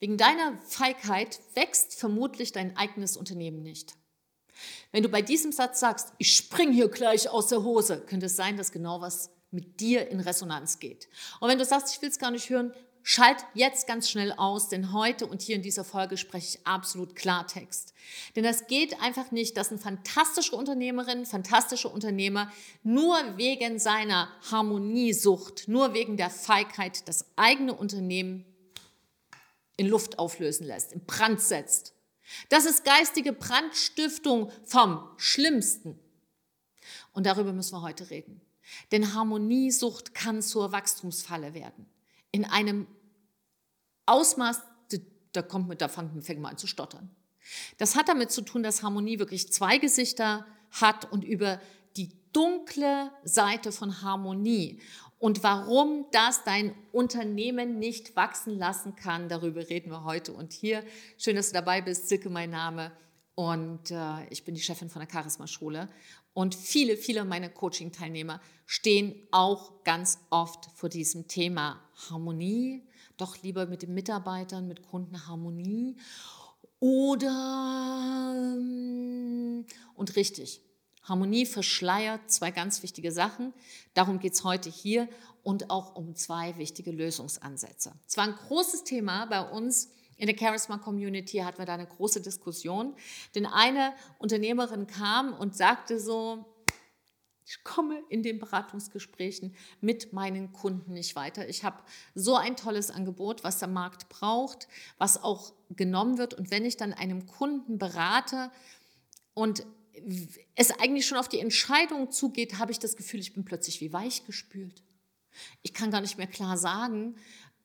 Wegen deiner Feigheit wächst vermutlich dein eigenes Unternehmen nicht. Wenn du bei diesem Satz sagst, ich spring hier gleich aus der Hose, könnte es sein, dass genau was mit dir in Resonanz geht. Und wenn du sagst, ich will es gar nicht hören, schalt jetzt ganz schnell aus, denn heute und hier in dieser Folge spreche ich absolut Klartext. Denn das geht einfach nicht, dass eine fantastische Unternehmerin, fantastische Unternehmer nur wegen seiner Harmoniesucht, nur wegen der Feigheit das eigene Unternehmen in Luft auflösen lässt, in Brand setzt. Das ist geistige Brandstiftung vom Schlimmsten. Und darüber müssen wir heute reden. Denn Harmoniesucht kann zur Wachstumsfalle werden. In einem Ausmaß, da kommt mit, da fängt, fängt man an zu stottern. Das hat damit zu tun, dass Harmonie wirklich zwei Gesichter hat und über die dunkle Seite von Harmonie und warum das dein Unternehmen nicht wachsen lassen kann, darüber reden wir heute und hier. Schön, dass du dabei bist. Silke, mein Name. Und äh, ich bin die Chefin von der Charisma-Schule. Und viele, viele meiner Coaching-Teilnehmer stehen auch ganz oft vor diesem Thema Harmonie, doch lieber mit den Mitarbeitern, mit Kunden Harmonie oder ähm, und richtig. Harmonie verschleiert zwei ganz wichtige Sachen. Darum geht es heute hier und auch um zwei wichtige Lösungsansätze. Es war ein großes Thema bei uns in der Charisma Community, hatten wir da eine große Diskussion. Denn eine Unternehmerin kam und sagte so, ich komme in den Beratungsgesprächen mit meinen Kunden nicht weiter. Ich habe so ein tolles Angebot, was der Markt braucht, was auch genommen wird. Und wenn ich dann einem Kunden berate und es eigentlich schon auf die Entscheidung zugeht, habe ich das Gefühl, ich bin plötzlich wie weich gespült. Ich kann gar nicht mehr klar sagen,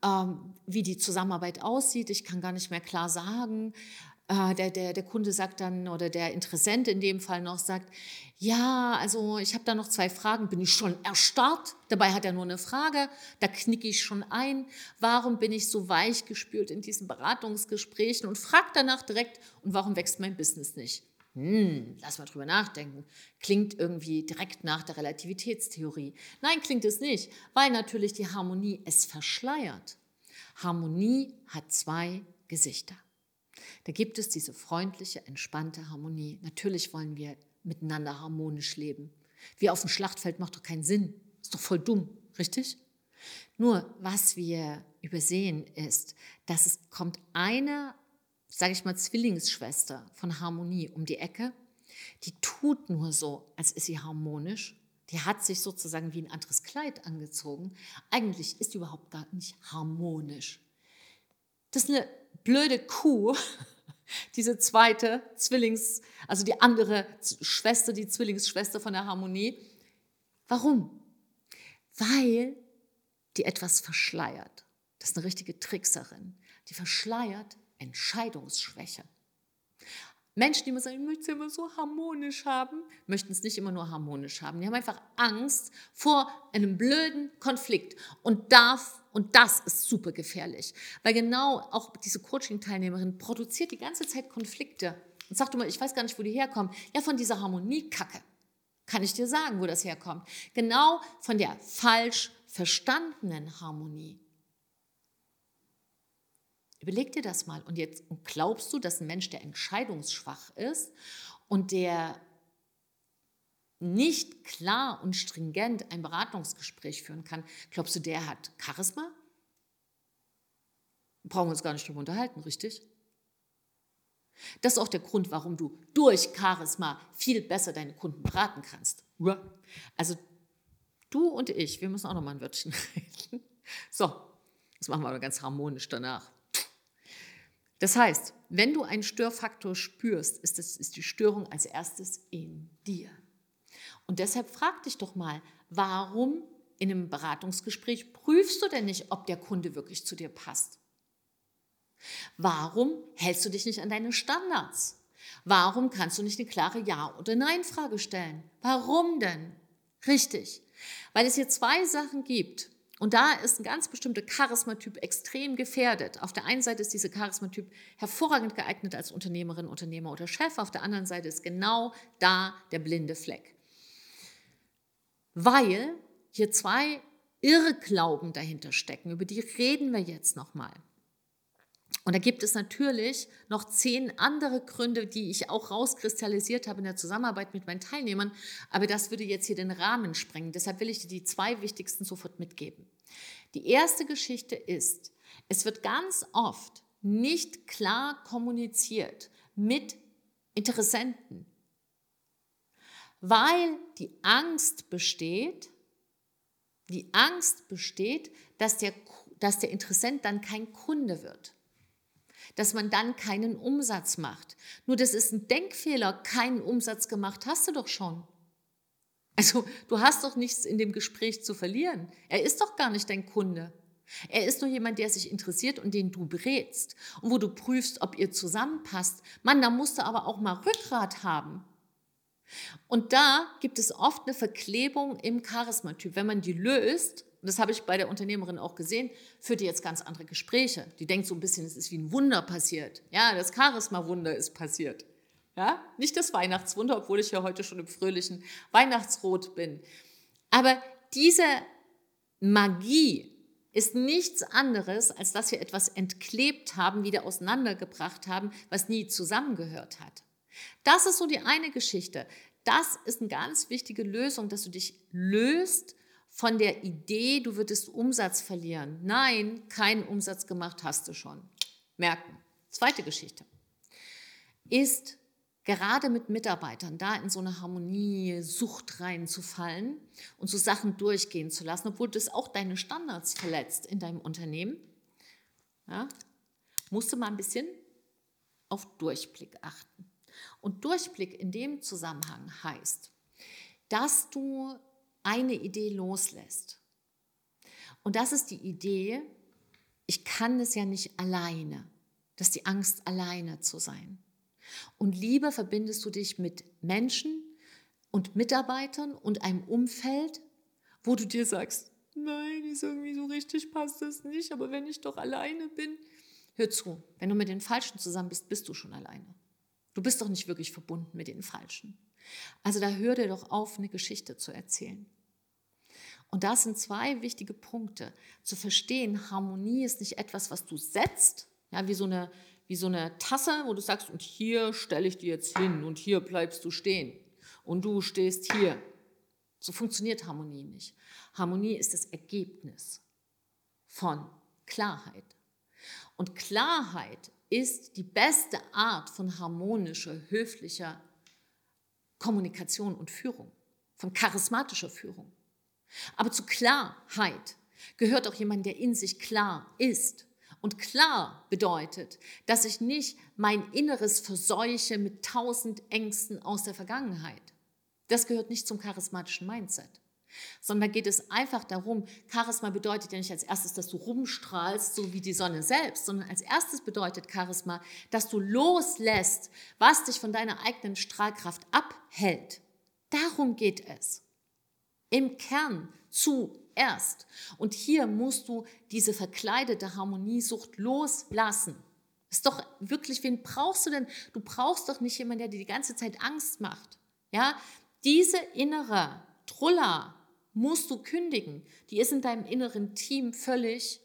ähm, wie die Zusammenarbeit aussieht. Ich kann gar nicht mehr klar sagen. Äh, der, der, der Kunde sagt dann, oder der Interessent in dem Fall noch sagt, ja, also ich habe da noch zwei Fragen, bin ich schon erstarrt? Dabei hat er nur eine Frage, da knicke ich schon ein. Warum bin ich so weich gespült in diesen Beratungsgesprächen und frage danach direkt, und warum wächst mein Business nicht? Hm, lass mal drüber nachdenken, klingt irgendwie direkt nach der Relativitätstheorie. Nein, klingt es nicht, weil natürlich die Harmonie es verschleiert. Harmonie hat zwei Gesichter. Da gibt es diese freundliche, entspannte Harmonie. Natürlich wollen wir miteinander harmonisch leben. Wie auf dem Schlachtfeld macht doch keinen Sinn. Ist doch voll dumm, richtig? Nur was wir übersehen ist, dass es kommt eine sage ich mal, Zwillingsschwester von Harmonie um die Ecke, die tut nur so, als ist sie harmonisch. Die hat sich sozusagen wie ein anderes Kleid angezogen. Eigentlich ist die überhaupt gar nicht harmonisch. Das ist eine blöde Kuh, diese zweite Zwillings, also die andere Schwester, die Zwillingsschwester von der Harmonie. Warum? Weil die etwas verschleiert. Das ist eine richtige Trickserin. Die verschleiert Entscheidungsschwäche. Menschen, die immer sagen, ich möchte es immer so harmonisch haben, möchten es nicht immer nur harmonisch haben. Die haben einfach Angst vor einem blöden Konflikt. Und darf, und das ist super gefährlich. Weil genau auch diese Coaching-Teilnehmerin produziert die ganze Zeit Konflikte. Und sagt immer, ich weiß gar nicht, wo die herkommen. Ja, von dieser Harmoniekacke. Kann ich dir sagen, wo das herkommt. Genau von der falsch verstandenen Harmonie. Überleg dir das mal. Und jetzt glaubst du, dass ein Mensch, der entscheidungsschwach ist und der nicht klar und stringent ein Beratungsgespräch führen kann, glaubst du, der hat Charisma? Brauchen wir uns gar nicht drüber unterhalten, richtig? Das ist auch der Grund, warum du durch Charisma viel besser deine Kunden beraten kannst. Also du und ich, wir müssen auch noch mal ein Wörtchen reden. So, das machen wir aber ganz harmonisch danach. Das heißt, wenn du einen Störfaktor spürst, ist, das, ist die Störung als erstes in dir. Und deshalb frag dich doch mal, warum in einem Beratungsgespräch prüfst du denn nicht, ob der Kunde wirklich zu dir passt? Warum hältst du dich nicht an deine Standards? Warum kannst du nicht eine klare Ja- oder Nein-Frage stellen? Warum denn? Richtig, weil es hier zwei Sachen gibt, und da ist ein ganz bestimmter Charismatyp extrem gefährdet. Auf der einen Seite ist dieser Charismatyp hervorragend geeignet als Unternehmerin, Unternehmer oder Chef. Auf der anderen Seite ist genau da der blinde Fleck. Weil hier zwei Irrglauben dahinter stecken, über die reden wir jetzt nochmal. Und da gibt es natürlich noch zehn andere Gründe, die ich auch rauskristallisiert habe in der Zusammenarbeit mit meinen Teilnehmern. Aber das würde jetzt hier den Rahmen sprengen. Deshalb will ich dir die zwei wichtigsten sofort mitgeben. Die erste Geschichte ist, es wird ganz oft nicht klar kommuniziert mit Interessenten, weil die Angst besteht, die Angst besteht, dass der, dass der Interessent dann kein Kunde wird dass man dann keinen Umsatz macht. Nur das ist ein Denkfehler. Keinen Umsatz gemacht hast du doch schon. Also du hast doch nichts in dem Gespräch zu verlieren. Er ist doch gar nicht dein Kunde. Er ist nur jemand, der sich interessiert und den du berätst und wo du prüfst, ob ihr zusammenpasst. Mann, da musst du aber auch mal Rückgrat haben. Und da gibt es oft eine Verklebung im Charismatyp. Wenn man die löst, das habe ich bei der Unternehmerin auch gesehen, führt die jetzt ganz andere Gespräche. Die denkt so ein bisschen, es ist wie ein Wunder passiert. Ja, das Charisma-Wunder ist passiert. Ja, nicht das Weihnachtswunder, obwohl ich ja heute schon im fröhlichen Weihnachtsrot bin. Aber diese Magie ist nichts anderes, als dass wir etwas entklebt haben, wieder auseinandergebracht haben, was nie zusammengehört hat. Das ist so die eine Geschichte. Das ist eine ganz wichtige Lösung, dass du dich löst von der Idee, du würdest Umsatz verlieren. Nein, keinen Umsatz gemacht hast du schon. Merken. Zweite Geschichte ist gerade mit Mitarbeitern da in so eine Harmonie, Sucht reinzufallen und so Sachen durchgehen zu lassen, obwohl das auch deine Standards verletzt in deinem Unternehmen. Ja, musst du mal ein bisschen auf Durchblick achten. Und Durchblick in dem Zusammenhang heißt, dass du eine Idee loslässt. Und das ist die Idee, ich kann es ja nicht alleine. Das ist die Angst, alleine zu sein. Und lieber verbindest du dich mit Menschen und Mitarbeitern und einem Umfeld, wo du dir sagst, nein, ist irgendwie so richtig passt das nicht, aber wenn ich doch alleine bin, hör zu, wenn du mit den Falschen zusammen bist, bist du schon alleine. Du bist doch nicht wirklich verbunden mit den Falschen. Also da hör dir doch auf, eine Geschichte zu erzählen. Und das sind zwei wichtige Punkte. Zu verstehen, Harmonie ist nicht etwas, was du setzt, ja, wie so eine, wie so eine Tasse, wo du sagst, und hier stelle ich dir jetzt hin und hier bleibst du stehen und du stehst hier. So funktioniert Harmonie nicht. Harmonie ist das Ergebnis von Klarheit. Und Klarheit ist die beste Art von harmonischer, höflicher Kommunikation und Führung, von charismatischer Führung. Aber zu Klarheit gehört auch jemand, der in sich klar ist. Und klar bedeutet, dass ich nicht mein Inneres verseuche mit tausend Ängsten aus der Vergangenheit. Das gehört nicht zum charismatischen Mindset. Sondern da geht es einfach darum, Charisma bedeutet ja nicht als erstes, dass du rumstrahlst, so wie die Sonne selbst, sondern als erstes bedeutet Charisma, dass du loslässt, was dich von deiner eigenen Strahlkraft abhält. Darum geht es. Im Kern zuerst. Und hier musst du diese verkleidete Harmoniesucht loslassen. Ist doch wirklich, wen brauchst du denn? Du brauchst doch nicht jemanden, der dir die ganze Zeit Angst macht. Ja, diese innere Trulla musst du kündigen. Die ist in deinem inneren Team völlig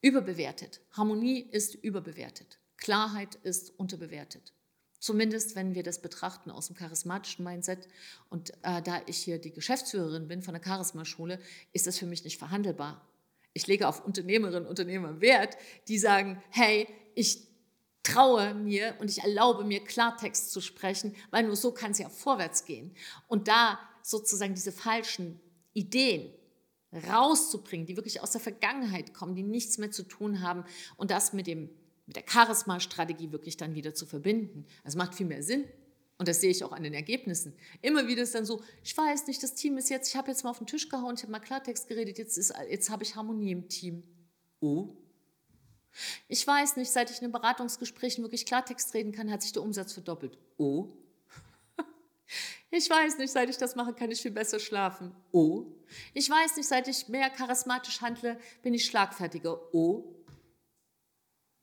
überbewertet. Harmonie ist überbewertet. Klarheit ist unterbewertet. Zumindest, wenn wir das betrachten aus dem charismatischen Mindset. Und äh, da ich hier die Geschäftsführerin bin von der Charisma-Schule, ist das für mich nicht verhandelbar. Ich lege auf Unternehmerinnen und Unternehmer Wert, die sagen, hey, ich traue mir und ich erlaube mir Klartext zu sprechen, weil nur so kann es ja vorwärts gehen. Und da sozusagen diese falschen Ideen rauszubringen, die wirklich aus der Vergangenheit kommen, die nichts mehr zu tun haben und das mit dem mit der Charisma-Strategie wirklich dann wieder zu verbinden. Das macht viel mehr Sinn. Und das sehe ich auch an den Ergebnissen. Immer wieder ist dann so, ich weiß nicht, das Team ist jetzt, ich habe jetzt mal auf den Tisch gehauen, ich habe mal Klartext geredet, jetzt, ist, jetzt habe ich Harmonie im Team. Oh. Ich weiß nicht, seit ich in den Beratungsgesprächen wirklich Klartext reden kann, hat sich der Umsatz verdoppelt. Oh. Ich weiß nicht, seit ich das mache, kann ich viel besser schlafen. Oh. Ich weiß nicht, seit ich mehr charismatisch handle, bin ich schlagfertiger. Oh.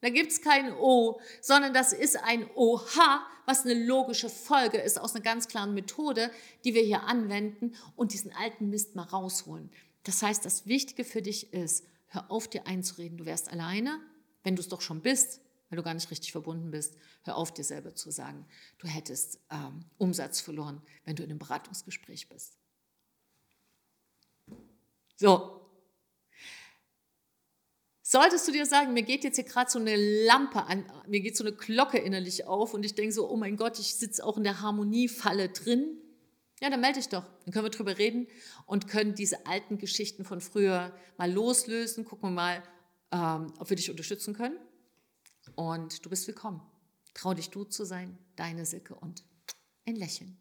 Da gibt es kein O, sondern das ist ein OH, was eine logische Folge ist aus einer ganz klaren Methode, die wir hier anwenden und diesen alten Mist mal rausholen. Das heißt, das Wichtige für dich ist, hör auf dir einzureden, du wärst alleine, wenn du es doch schon bist, weil du gar nicht richtig verbunden bist, hör auf dir selber zu sagen, du hättest ähm, Umsatz verloren, wenn du in einem Beratungsgespräch bist. So. Solltest du dir sagen, mir geht jetzt hier gerade so eine Lampe an, mir geht so eine Glocke innerlich auf und ich denke so, oh mein Gott, ich sitze auch in der Harmoniefalle drin, ja, dann melde dich doch. Dann können wir drüber reden und können diese alten Geschichten von früher mal loslösen. Gucken wir mal, ähm, ob wir dich unterstützen können. Und du bist willkommen. Trau dich du zu sein, deine Silke und ein Lächeln.